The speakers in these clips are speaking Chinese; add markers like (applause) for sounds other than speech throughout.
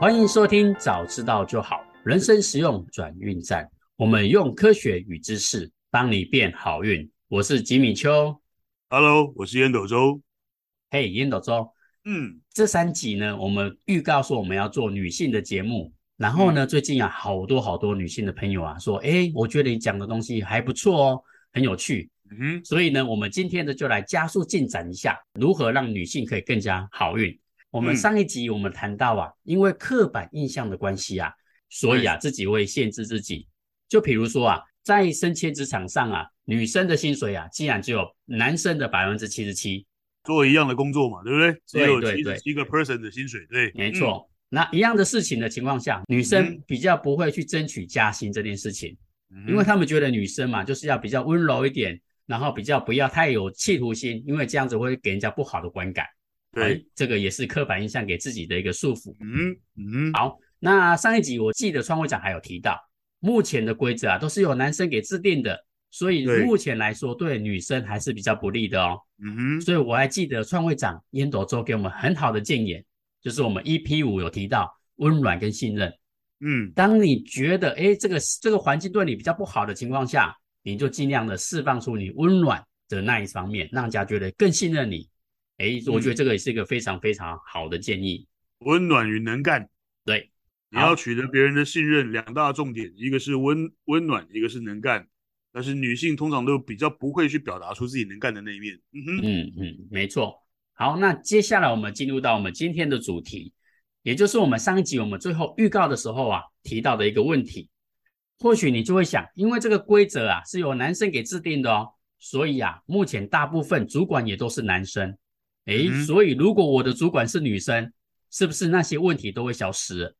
欢迎收听，早知道就好，人生实用转运站。我们用科学与知识帮你变好运。我是吉米秋，Hello，我是烟斗周。嘿，烟斗周，嗯，这三集呢，我们预告说我们要做女性的节目。然后呢，嗯、最近啊，好多好多女性的朋友啊，说，哎，我觉得你讲的东西还不错哦，很有趣。嗯哼，所以呢，我们今天呢，就来加速进展一下，如何让女性可以更加好运。我们上一集我们谈到啊，因为刻板印象的关系啊，所以啊，自己会限制自己。就比如说啊，在升迁职场上啊，女生的薪水啊，竟然只有男生的百分之七十七，做一样的工作嘛，对不对？只有七十七个 person 的薪水，对，没错。那一样的事情的情况下，女生比较不会去争取加薪这件事情，因为他们觉得女生嘛，就是要比较温柔一点，然后比较不要太有企图心，因为这样子会给人家不好的观感。对，这个也是刻板印象给自己的一个束缚。嗯嗯，好，那上一集我记得创会长还有提到，目前的规则啊都是由男生给制定的，所以目前来说对女生还是比较不利的哦。嗯哼，所以我还记得创会长烟斗周给我们很好的建言，就是我们 EP 五有提到温暖跟信任。嗯，当你觉得哎这个这个环境对你比较不好的情况下，你就尽量的释放出你温暖的那一方面，让人家觉得更信任你。哎，我觉得这个也是一个非常非常好的建议。温暖与能干，对，你要取得别人的信任，两大重点，一个是温温暖，一个是能干。但是女性通常都比较不会去表达出自己能干的那一面。嗯哼，嗯嗯，没错。好，那接下来我们进入到我们今天的主题，也就是我们上一集我们最后预告的时候啊提到的一个问题。或许你就会想，因为这个规则啊是由男生给制定的哦，所以啊目前大部分主管也都是男生。哎，所以如果我的主管是女生，是不是那些问题都会消失？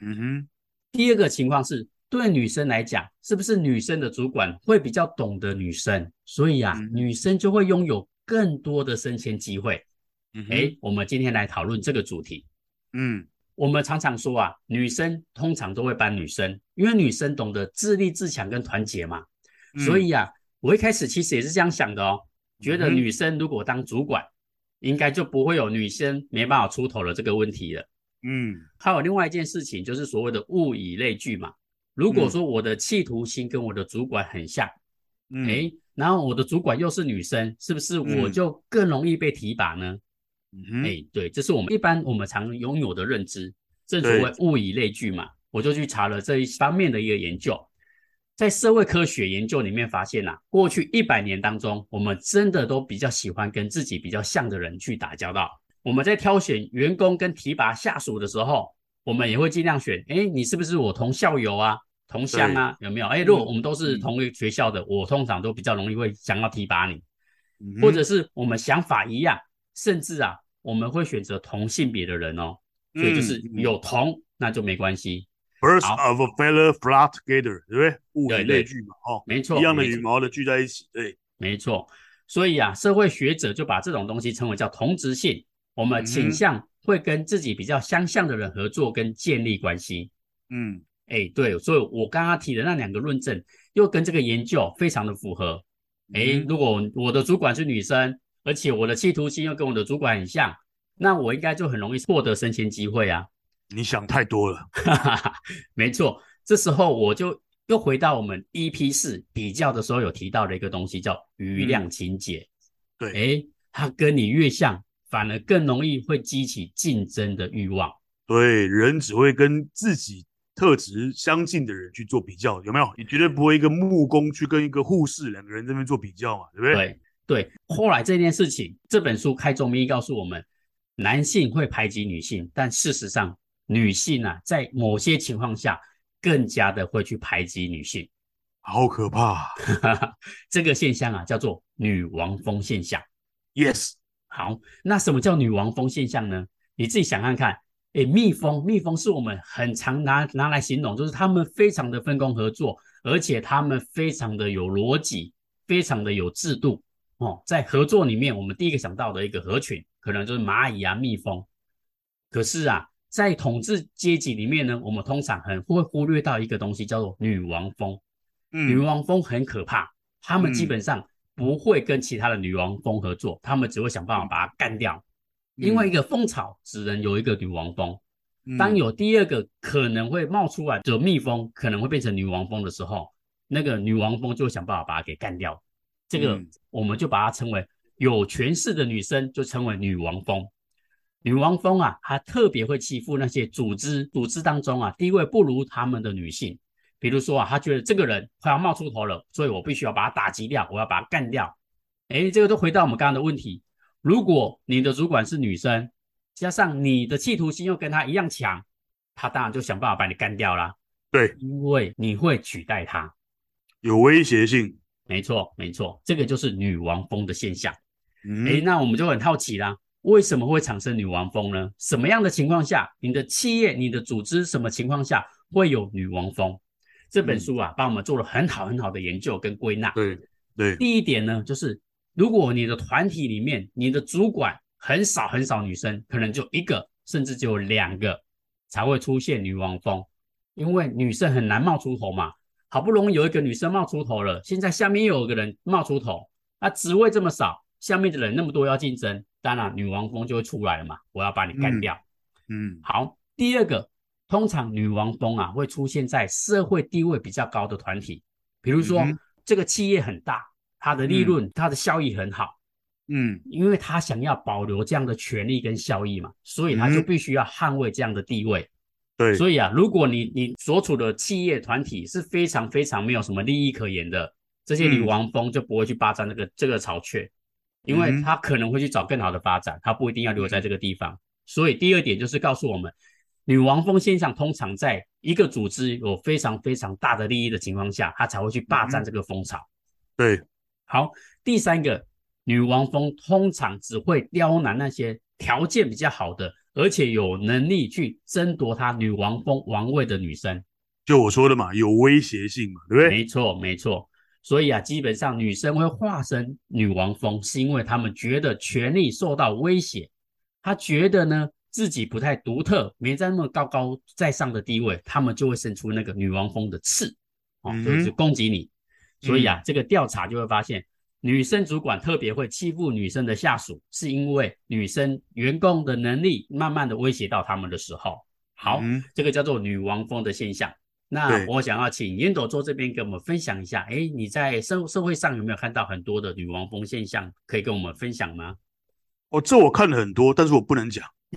嗯哼。第二个情况是，对女生来讲，是不是女生的主管会比较懂得女生，所以啊，嗯、女生就会拥有更多的升迁机会？哎，我们今天来讨论这个主题。嗯，我们常常说啊，女生通常都会帮女生，因为女生懂得自立自强跟团结嘛。嗯、所以啊，我一开始其实也是这样想的哦，觉得女生如果当主管。嗯应该就不会有女生没办法出头的这个问题了。嗯，还有另外一件事情，就是所谓的物以类聚嘛。如果说我的企图心跟我的主管很像，嗯，哎，然后我的主管又是女生，是不是我就更容易被提拔呢？嗯，哎，对，这是我们一般我们常拥有的认知，正所谓物以类聚嘛。我就去查了这一方面的一个研究。在社会科学研究里面发现啊，过去一百年当中，我们真的都比较喜欢跟自己比较像的人去打交道。我们在挑选员工跟提拔下属的时候，我们也会尽量选，哎，你是不是我同校友啊、同乡啊？有没有？哎，如果我们都是同一个学校的，我通常都比较容易会想要提拔你，或者是我们想法一样，甚至啊，我们会选择同性别的人哦。所以就是有同，那就没关系。Birds of a feather flock together，对不对？物以类聚嘛，哦，没错，一样的羽毛的聚在一起，对，没错。所以啊，社会学者就把这种东西称为叫同质性。我们倾向会跟自己比较相像的人合作跟建立关系。嗯，哎，对，所以我刚刚提的那两个论证，又跟这个研究非常的符合。哎，如果我的主管是女生，而且我的企图心又跟我的主管很像，那我应该就很容易获得升迁机会啊。你想太多了，(laughs) 没错。这时候我就又回到我们 EP 四比较的时候有提到的一个东西，叫余量情节。嗯、对，诶，他跟你越像，反而更容易会激起竞争的欲望。对，人只会跟自己特质相近的人去做比较，有没有？你绝对不会一个木工去跟一个护士两个人这边做比较嘛，对不对？对对。后来这件事情，这本书开宗明义告诉我们，男性会排挤女性，但事实上。女性啊，在某些情况下更加的会去排挤女性，好可怕！(laughs) 这个现象啊，叫做女王蜂现象。Yes，好，那什么叫女王蜂现象呢？你自己想看看。诶，蜜蜂，蜜蜂是我们很常拿拿来形容，就是他们非常的分工合作，而且他们非常的有逻辑，非常的有制度哦。在合作里面，我们第一个想到的一个合群，可能就是蚂蚁啊，蜜蜂。可是啊。在统治阶级里面呢，我们通常很会忽略到一个东西，叫做女王蜂。嗯，女王蜂很可怕，他们基本上不会跟其他的女王蜂合作，他们只会想办法把它干掉。因为一个蜂巢只能有一个女王蜂，当有第二个可能会冒出来的蜜蜂，可能会变成女王蜂的时候，那个女王蜂就会想办法把它给干掉。这个我们就把它称为有权势的女生，就称为女王蜂。女王蜂啊，她特别会欺负那些组织组织当中啊地位不如他们的女性。比如说啊，她觉得这个人快要冒出头了，所以我必须要把他打击掉，我要把他干掉。诶，这个都回到我们刚刚的问题：如果你的主管是女生，加上你的企图心又跟她一样强，她当然就想办法把你干掉啦。对，因为你会取代她，有威胁性。没错，没错，这个就是女王蜂的现象。嗯，诶，那我们就很好奇啦，为什么会产生女王风呢？什么样的情况下，你的企业、你的组织什么情况下会有女王风？这本书啊，帮我们做了很好很好的研究跟归纳。对对，第一点呢，就是如果你的团体里面，你的主管。很少很少女生，可能就一个，甚至只有两个才会出现女王风，因为女生很难冒出头嘛。好不容易有一个女生冒出头了，现在下面又有一个人冒出头，那职位这么少，下面的人那么多要竞争，当然女王蜂就会出来了嘛。我要把你干掉。嗯，嗯好。第二个，通常女王蜂啊会出现在社会地位比较高的团体，比如说、嗯、这个企业很大，它的利润、嗯、它的效益很好。嗯，因为他想要保留这样的权利跟效益嘛，所以他就必须要捍卫这样的地位。嗯、对，所以啊，如果你你所处的企业团体是非常非常没有什么利益可言的，这些女王蜂就不会去霸占那个这个巢穴，因为他可能会去找更好的发展，他不一定要留在这个地方。所以第二点就是告诉我们，女王蜂现象通常在一个组织有非常非常大的利益的情况下，他才会去霸占这个蜂巢。对，好，第三个。女王蜂通常只会刁难那些条件比较好的，而且有能力去争夺她女王蜂王位的女生。就我说的嘛，有威胁性嘛，对不对？没错，没错。所以啊，基本上女生会化身女王蜂，是因为她们觉得权力受到威胁，她觉得呢自己不太独特，没在那么高高在上的地位，她们就会伸出那个女王蜂的刺，哦，就是攻击你。嗯、所以啊，这个调查就会发现。女生主管特别会欺负女生的下属，是因为女生员工的能力慢慢的威胁到他们的时候，好，嗯、这个叫做女王蜂的现象。那我想要请烟朵做这边给我们分享一下，哎，你在社社会上有没有看到很多的女王蜂现象，可以跟我们分享吗？哦，这我看了很多，但是我不能讲。(laughs)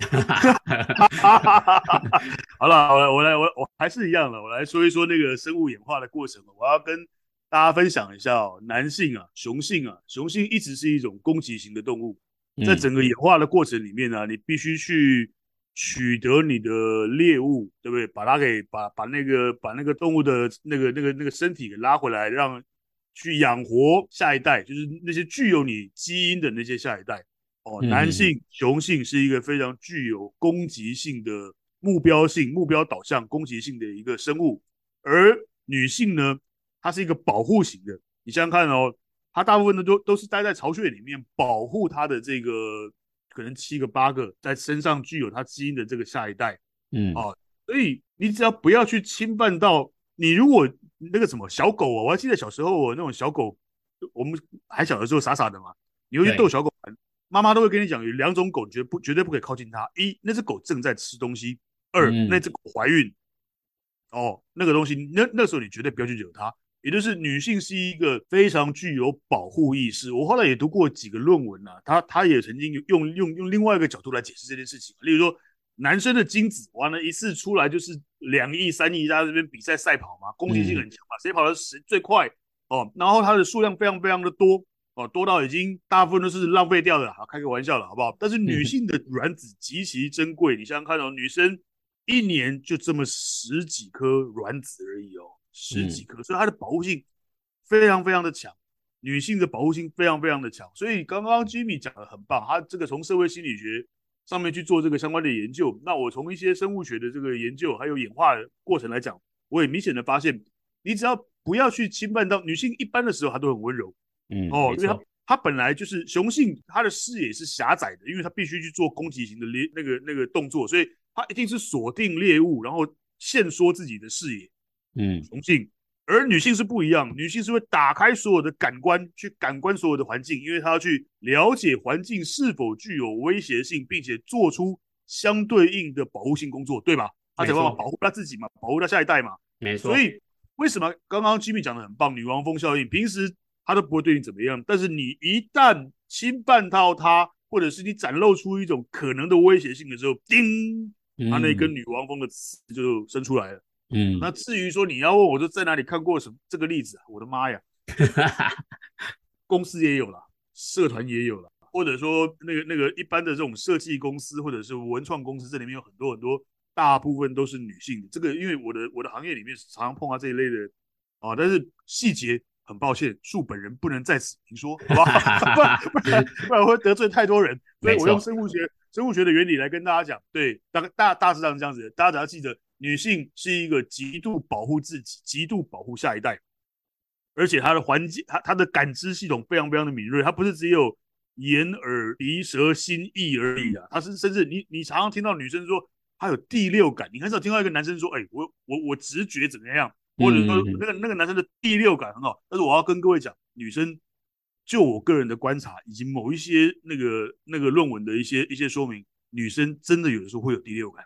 好了好了，我来我我还是一样的，我来说一说那个生物演化的过程。我要跟。大家分享一下哦，男性啊，雄性啊，雄性一直是一种攻击型的动物，在整个演化的过程里面呢、啊，你必须去取得你的猎物，对不对？把它给把把那个把那个动物的那个那个那个身体给拉回来，让去养活下一代，就是那些具有你基因的那些下一代。哦，男性雄性是一个非常具有攻击性的目标性、目标导向、攻击性的一个生物，而女性呢？它是一个保护型的，你想想看哦，它大部分的都都是待在巢穴里面保护它的这个可能七个八个在身上具有它基因的这个下一代，嗯。啊，所以你只要不要去侵犯到你，如果那个什么小狗啊，我还记得小时候我那种小狗，我们还小的时候傻傻的嘛，你会去逗小狗玩，妈妈都会跟你讲有两种狗，绝不绝对不可以靠近它，一那只狗正在吃东西，二、嗯、那只狗怀孕，哦，那个东西那那时候你绝对不要去惹它。也就是女性是一个非常具有保护意识。我后来也读过几个论文啊，他他也曾经用用用另外一个角度来解释这件事情。例如说，男生的精子完了，一次出来就是两亿、三亿，在这边比赛赛跑嘛，攻击性很强嘛，谁跑的谁最快哦，然后它的数量非常非常的多哦，多到已经大部分都是浪费掉的。好，开个玩笑了，好不好？但是女性的卵子极其珍贵，你想想看哦，女生一年就这么十几颗卵子而已哦。十几颗，所以它的保护性非常非常的强，女性的保护性非常非常的强。所以刚刚 Jimmy 讲的很棒，他这个从社会心理学上面去做这个相关的研究。那我从一些生物学的这个研究还有演化的过程来讲，我也明显的发现，你只要不要去侵犯到女性，一般的时候她都很温柔，嗯，哦，因为她她本来就是雄性，她的视野是狭窄的，因为她必须去做攻击型的猎那个那个动作，所以她一定是锁定猎物，然后限缩自己的视野。嗯，雄性，而女性是不一样，女性是会打开所有的感官，去感官所有的环境，因为她要去了解环境是否具有威胁性，并且做出相对应的保护性工作，对吧？她才办法保护她自己嘛，保护她下一代嘛。没错。所以为什么刚刚 Jimmy 讲的很棒，女王蜂效应，平时她都不会对你怎么样，但是你一旦侵犯到她，或者是你展露出一种可能的威胁性的时候，叮，他那根女王蜂的刺就生出来了。嗯。那至于说你要问我说在哪里看过什么这个例子啊？我的妈呀！(laughs) 公司也有了，社团也有了，或者说那个那个一般的这种设计公司或者是文创公司，这里面有很多很多，大部分都是女性的。这个因为我的我的行业里面常常碰到这一类的啊，但是细节很抱歉，恕本人不能在此明说，好吧？(laughs) 不然 (laughs) 不然不然会得罪太多人，所以我用生物学生物学的原理来跟大家讲，对，大大大致上是这样子的，大家只要记得，女性是一个极度保护自己、极度保护下一代。而且她的环境，她她的感知系统非常非常的敏锐，她不是只有眼耳鼻舌心意而已啊，她是甚至你你常常听到女生说她有第六感，你很少听到一个男生说，哎、欸，我我我直觉怎么样，或者说那个那个男生的第六感很好。但是我要跟各位讲，女生就我个人的观察，以及某一些那个那个论文的一些一些说明，女生真的有的时候会有第六感，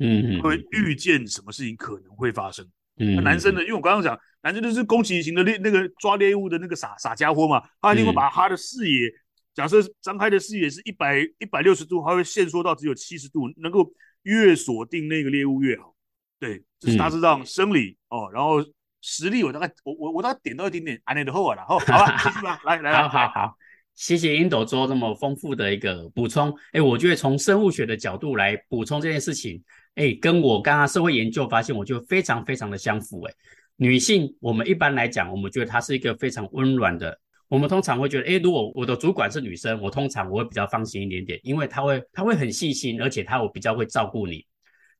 嗯，会预见什么事情可能会发生。嗯，男生呢，因为我刚刚讲，男生就是攻击型的猎那个抓猎物的那个傻傻家伙嘛，他一定会把他的视野，嗯、假设张开的视野是一百一百六十度，他会限缩到只有七十度，能够越锁定那个猎物越好。对，这是大致上生理、嗯、哦，然后实力我大概我我我大概点到一点点，安内的后啊，然后好吧，继续吧，来来来，好好好，谢谢烟斗做这么丰富的一个补充。哎，我觉得从生物学的角度来补充这件事情。哎，跟我刚刚社会研究发现，我就非常非常的相符。哎，女性，我们一般来讲，我们觉得她是一个非常温暖的。我们通常会觉得，哎，如果我的主管是女生，我通常我会比较放心一点点，因为她会她会很细心，而且她我比较会照顾你。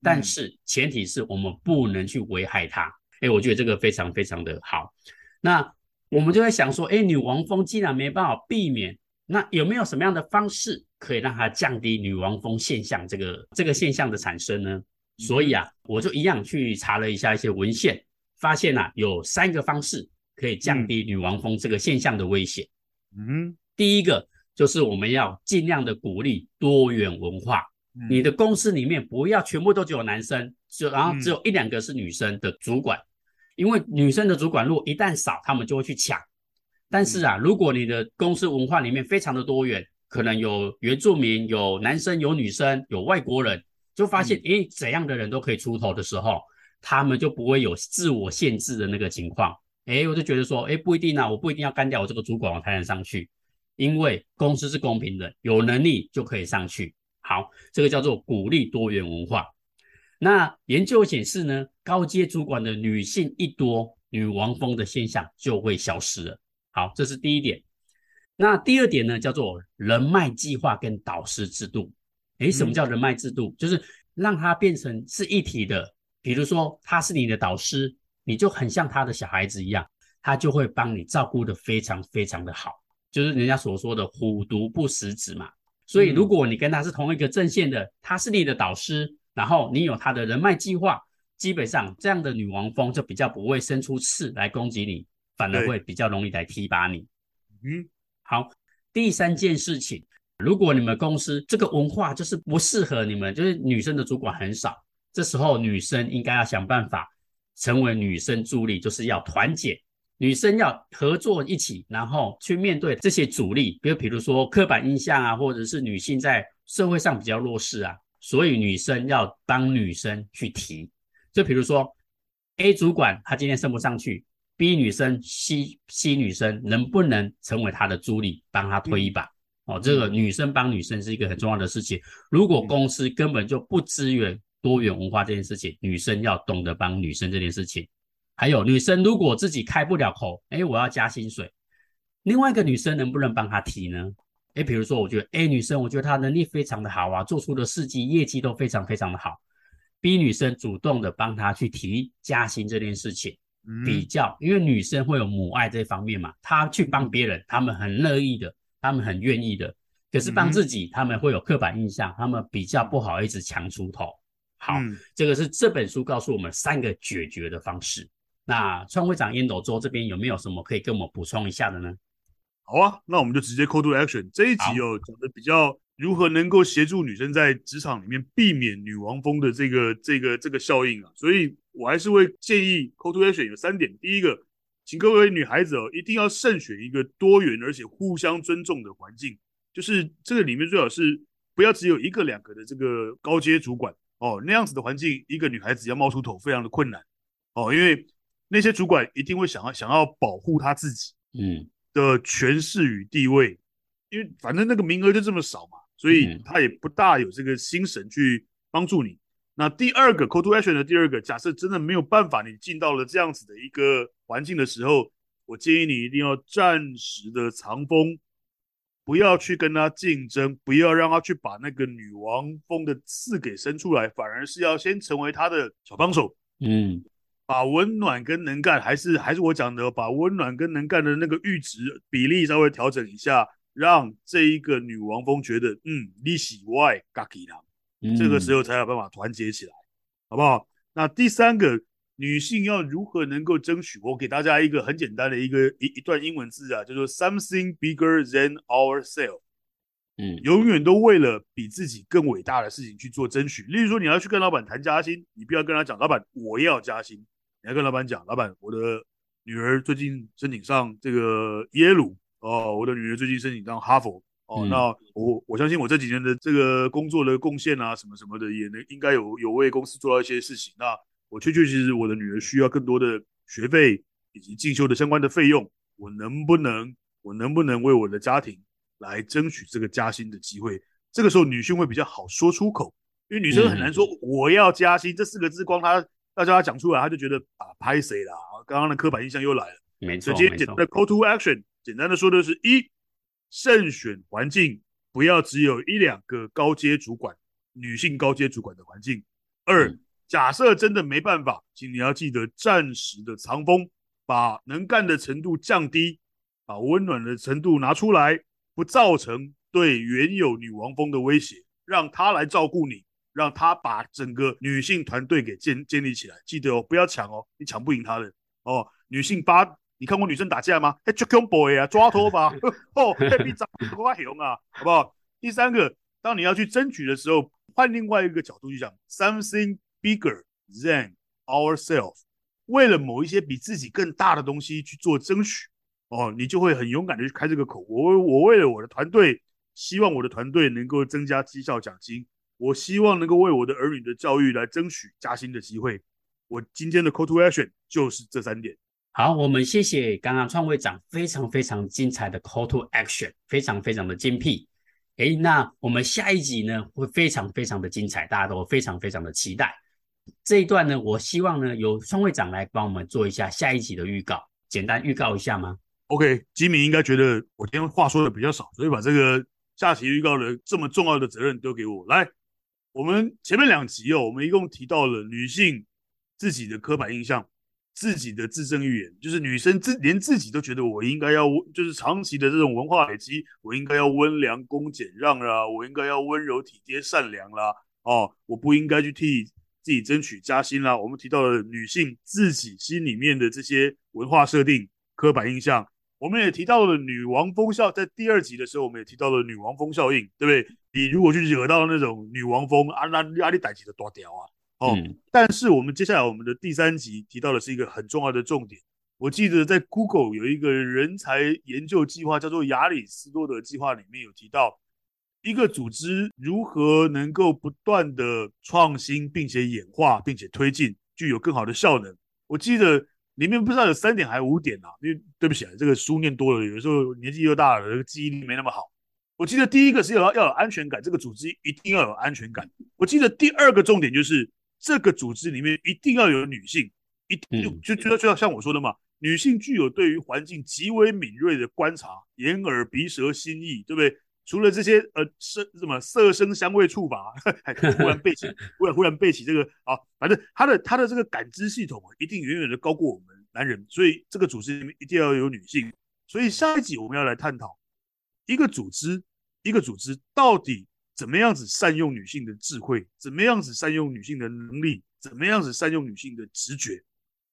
但是前提是我们不能去危害她。哎，我觉得这个非常非常的好。那我们就在想说，哎，女王蜂既然没办法避免，那有没有什么样的方式？可以让它降低女王风现象这个这个现象的产生呢？所以啊，我就一样去查了一下一些文献，发现啊，有三个方式可以降低女王风这个现象的威胁。嗯，第一个就是我们要尽量的鼓励多元文化。你的公司里面不要全部都只有男生，只然后只有一两个是女生的主管，因为女生的主管如果一旦少，他们就会去抢。但是啊，如果你的公司文化里面非常的多元，可能有原住民，有男生，有女生，有外国人，就发现，诶，怎样的人都可以出头的时候，他们就不会有自我限制的那个情况。诶，我就觉得说，诶，不一定啊，我不一定要干掉我这个主管我才能上去，因为公司是公平的，有能力就可以上去。好，这个叫做鼓励多元文化。那研究显示呢，高阶主管的女性一多，女王风的现象就会消失了。好，这是第一点。那第二点呢，叫做人脉计划跟导师制度。诶，什么叫人脉制度？就是让他变成是一体的。比如说，他是你的导师，你就很像他的小孩子一样，他就会帮你照顾的非常非常的好。就是人家所说的“虎毒不食子”嘛。所以，如果你跟他是同一个阵线的，他是你的导师，然后你有他的人脉计划，基本上这样的女王蜂就比较不会生出刺来攻击你，反而会比较容易来提拔你。嗯。好，第三件事情，如果你们公司这个文化就是不适合你们，就是女生的主管很少，这时候女生应该要想办法成为女生助力，就是要团结，女生要合作一起，然后去面对这些阻力，比如比如说刻板印象啊，或者是女性在社会上比较弱势啊，所以女生要帮女生去提，就比如说 A 主管他今天升不上去。B 女生、C C 女生能不能成为他的助理，帮他推一把？嗯、哦，这个女生帮女生是一个很重要的事情。如果公司根本就不支援多元文化这件事情，女生要懂得帮女生这件事情。还有，女生如果自己开不了口，哎，我要加薪水，另外一个女生能不能帮她提呢？哎，比如说，我觉得 A 女生，我觉得她能力非常的好啊，做出的事迹业绩都非常非常的好。B 女生主动的帮她去提加薪这件事情。比较，因为女生会有母爱这方面嘛，她去帮别人，他们很乐意的，他们很愿意的。可是帮自己，他们会有刻板印象，他们比较不好意思强出头。好，这个是这本书告诉我们三个解决的方式。那创会长烟斗周这边有没有什么可以跟我们补充一下的呢？好啊，那我们就直接 call to action。这一集有讲的比较如何能够协助女生在职场里面避免女王风的这个这个这个效应啊？所以我还是会建议 call to action 有三点。第一个，请各位女孩子哦，一定要慎选一个多元而且互相尊重的环境，就是这个里面最好是不要只有一个两个的这个高阶主管哦，那样子的环境，一个女孩子要冒出头非常的困难哦，因为那些主管一定会想要想要保护她自己嗯的权势与地位，因为反正那个名额就这么少嘛，所以他也不大有这个心神去帮助你。那第二个 call to action 的第二个，假设真的没有办法，你进到了这样子的一个环境的时候，我建议你一定要暂时的藏锋，不要去跟他竞争，不要让他去把那个女王蜂的刺给伸出来，反而是要先成为他的小帮手。嗯，把温暖跟能干，还是还是我讲的，把温暖跟能干的那个阈值比例稍微调整一下，让这一个女王蜂觉得，嗯，你喜外嘎吉啦。这个时候才有办法团结起来，好不好？那第三个，女性要如何能够争取？我给大家一个很简单的一个一一段英文字啊，叫做 something bigger than ourselves。嗯，永远都为了比自己更伟大的事情去做争取。例如说，你要去跟老板谈加薪，你不要跟他讲，老板我要加薪，你要跟老板讲，老板我的女儿最近申请上这个耶鲁哦，我的女儿最近申请上哈佛。哦，那我我相信我这几年的这个工作的贡献啊，什么什么的，也能应该有有为公司做到一些事情。那我确确实实我的女儿需要更多的学费以及进修的相关的费用，我能不能我能不能为我的家庭来争取这个加薪的机会？这个时候女性会比较好说出口，因为女生很难说我要加薪这四个字，光她要叫她讲出来，她就觉得啊拍谁啦？刚刚的刻板印象又来了。没错，所以今天简单的 call to action，简单的说的是一。慎选环境，不要只有一两个高阶主管、女性高阶主管的环境。二，假设真的没办法，请你要记得暂时的藏锋，把能干的程度降低，把温暖的程度拿出来，不造成对原有女王蜂的威胁，让她来照顾你，让她把整个女性团队给建建立起来。记得哦，不要抢哦，你抢不赢她的哦。女性八。你看过女生打架吗？哎，抓狂 boy 啊，抓头发，(laughs) (laughs) 哦，比抓瓜熊啊，好不好？第三个，当你要去争取的时候，换另外一个角度去讲，something bigger than ourselves，为了某一些比自己更大的东西去做争取，哦，你就会很勇敢的去开这个口。我我为了我的团队，希望我的团队能够增加绩效奖金，我希望能够为我的儿女的教育来争取加薪的机会。我今天的 call to action 就是这三点。好，我们谢谢刚刚创会长非常非常精彩的 call to action，非常非常的精辟。诶，那我们下一集呢会非常非常的精彩，大家都非常非常的期待。这一段呢，我希望呢由创会长来帮我们做一下下一集的预告，简单预告一下吗？OK，吉米应该觉得我今天话说的比较少，所以把这个下期预告的这么重要的责任丢给我来。我们前面两集哦，我们一共提到了女性自己的刻板印象。自己的自证预言，就是女生自连自己都觉得我应该要，就是长期的这种文化累积，我应该要温良恭俭让啦，我应该要温柔体贴善良啦，哦，我不应该去替自己争取加薪啦。我们提到了女性自己心里面的这些文化设定、刻板印象，我们也提到了女王风效，在第二集的时候，我们也提到了女王风效应，对不对？你如果去惹到那种女王风，啊，那压力逮起的多屌啊！哦，但是我们接下来我们的第三集提到的是一个很重要的重点。我记得在 Google 有一个人才研究计划，叫做亚里斯多德计划，里面有提到一个组织如何能够不断的创新，并且演化，并且推进，具有更好的效能。我记得里面不知道有三点还是五点啊？因为对不起啊，这个书念多了，有时候年纪又大了，这个记忆力没那么好。我记得第一个是要要有安全感，这个组织一定要有安全感。我记得第二个重点就是。这个组织里面一定要有女性，一定就就就就要像我说的嘛，女性具有对于环境极为敏锐的观察，眼耳鼻舌心意，对不对？除了这些呃声什么色声香味触法，(laughs) 忽然背起，(laughs) 忽然忽然背起这个啊，反正他的他的这个感知系统啊，一定远远的高过我们男人，所以这个组织里面一定要有女性。所以下一集我们要来探讨一个组织，一个组织到底。怎么样子善用女性的智慧？怎么样子善用女性的能力？怎么样子善用女性的直觉？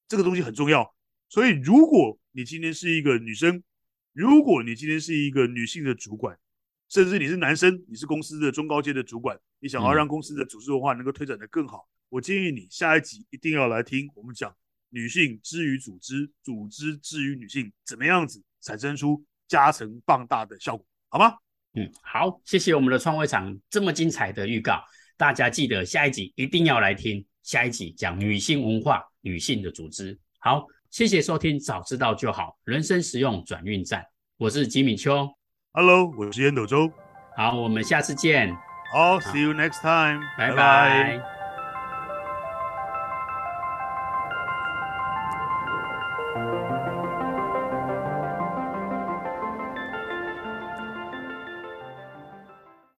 这个东西很重要。所以，如果你今天是一个女生，如果你今天是一个女性的主管，甚至你是男生，你是公司的中高阶的主管，你想要让公司的组织文化能够推展得更好，嗯、我建议你下一集一定要来听我们讲女性之于组织，组织之于女性，怎么样子产生出加成放大的效果，好吗？嗯，好，谢谢我们的创会场这么精彩的预告，大家记得下一集一定要来听，下一集讲女性文化、女性的组织。好，谢谢收听，早知道就好，人生实用转运站，我是吉米秋，Hello，我是烟斗周，好，我们下次见，好，See you next time，拜拜。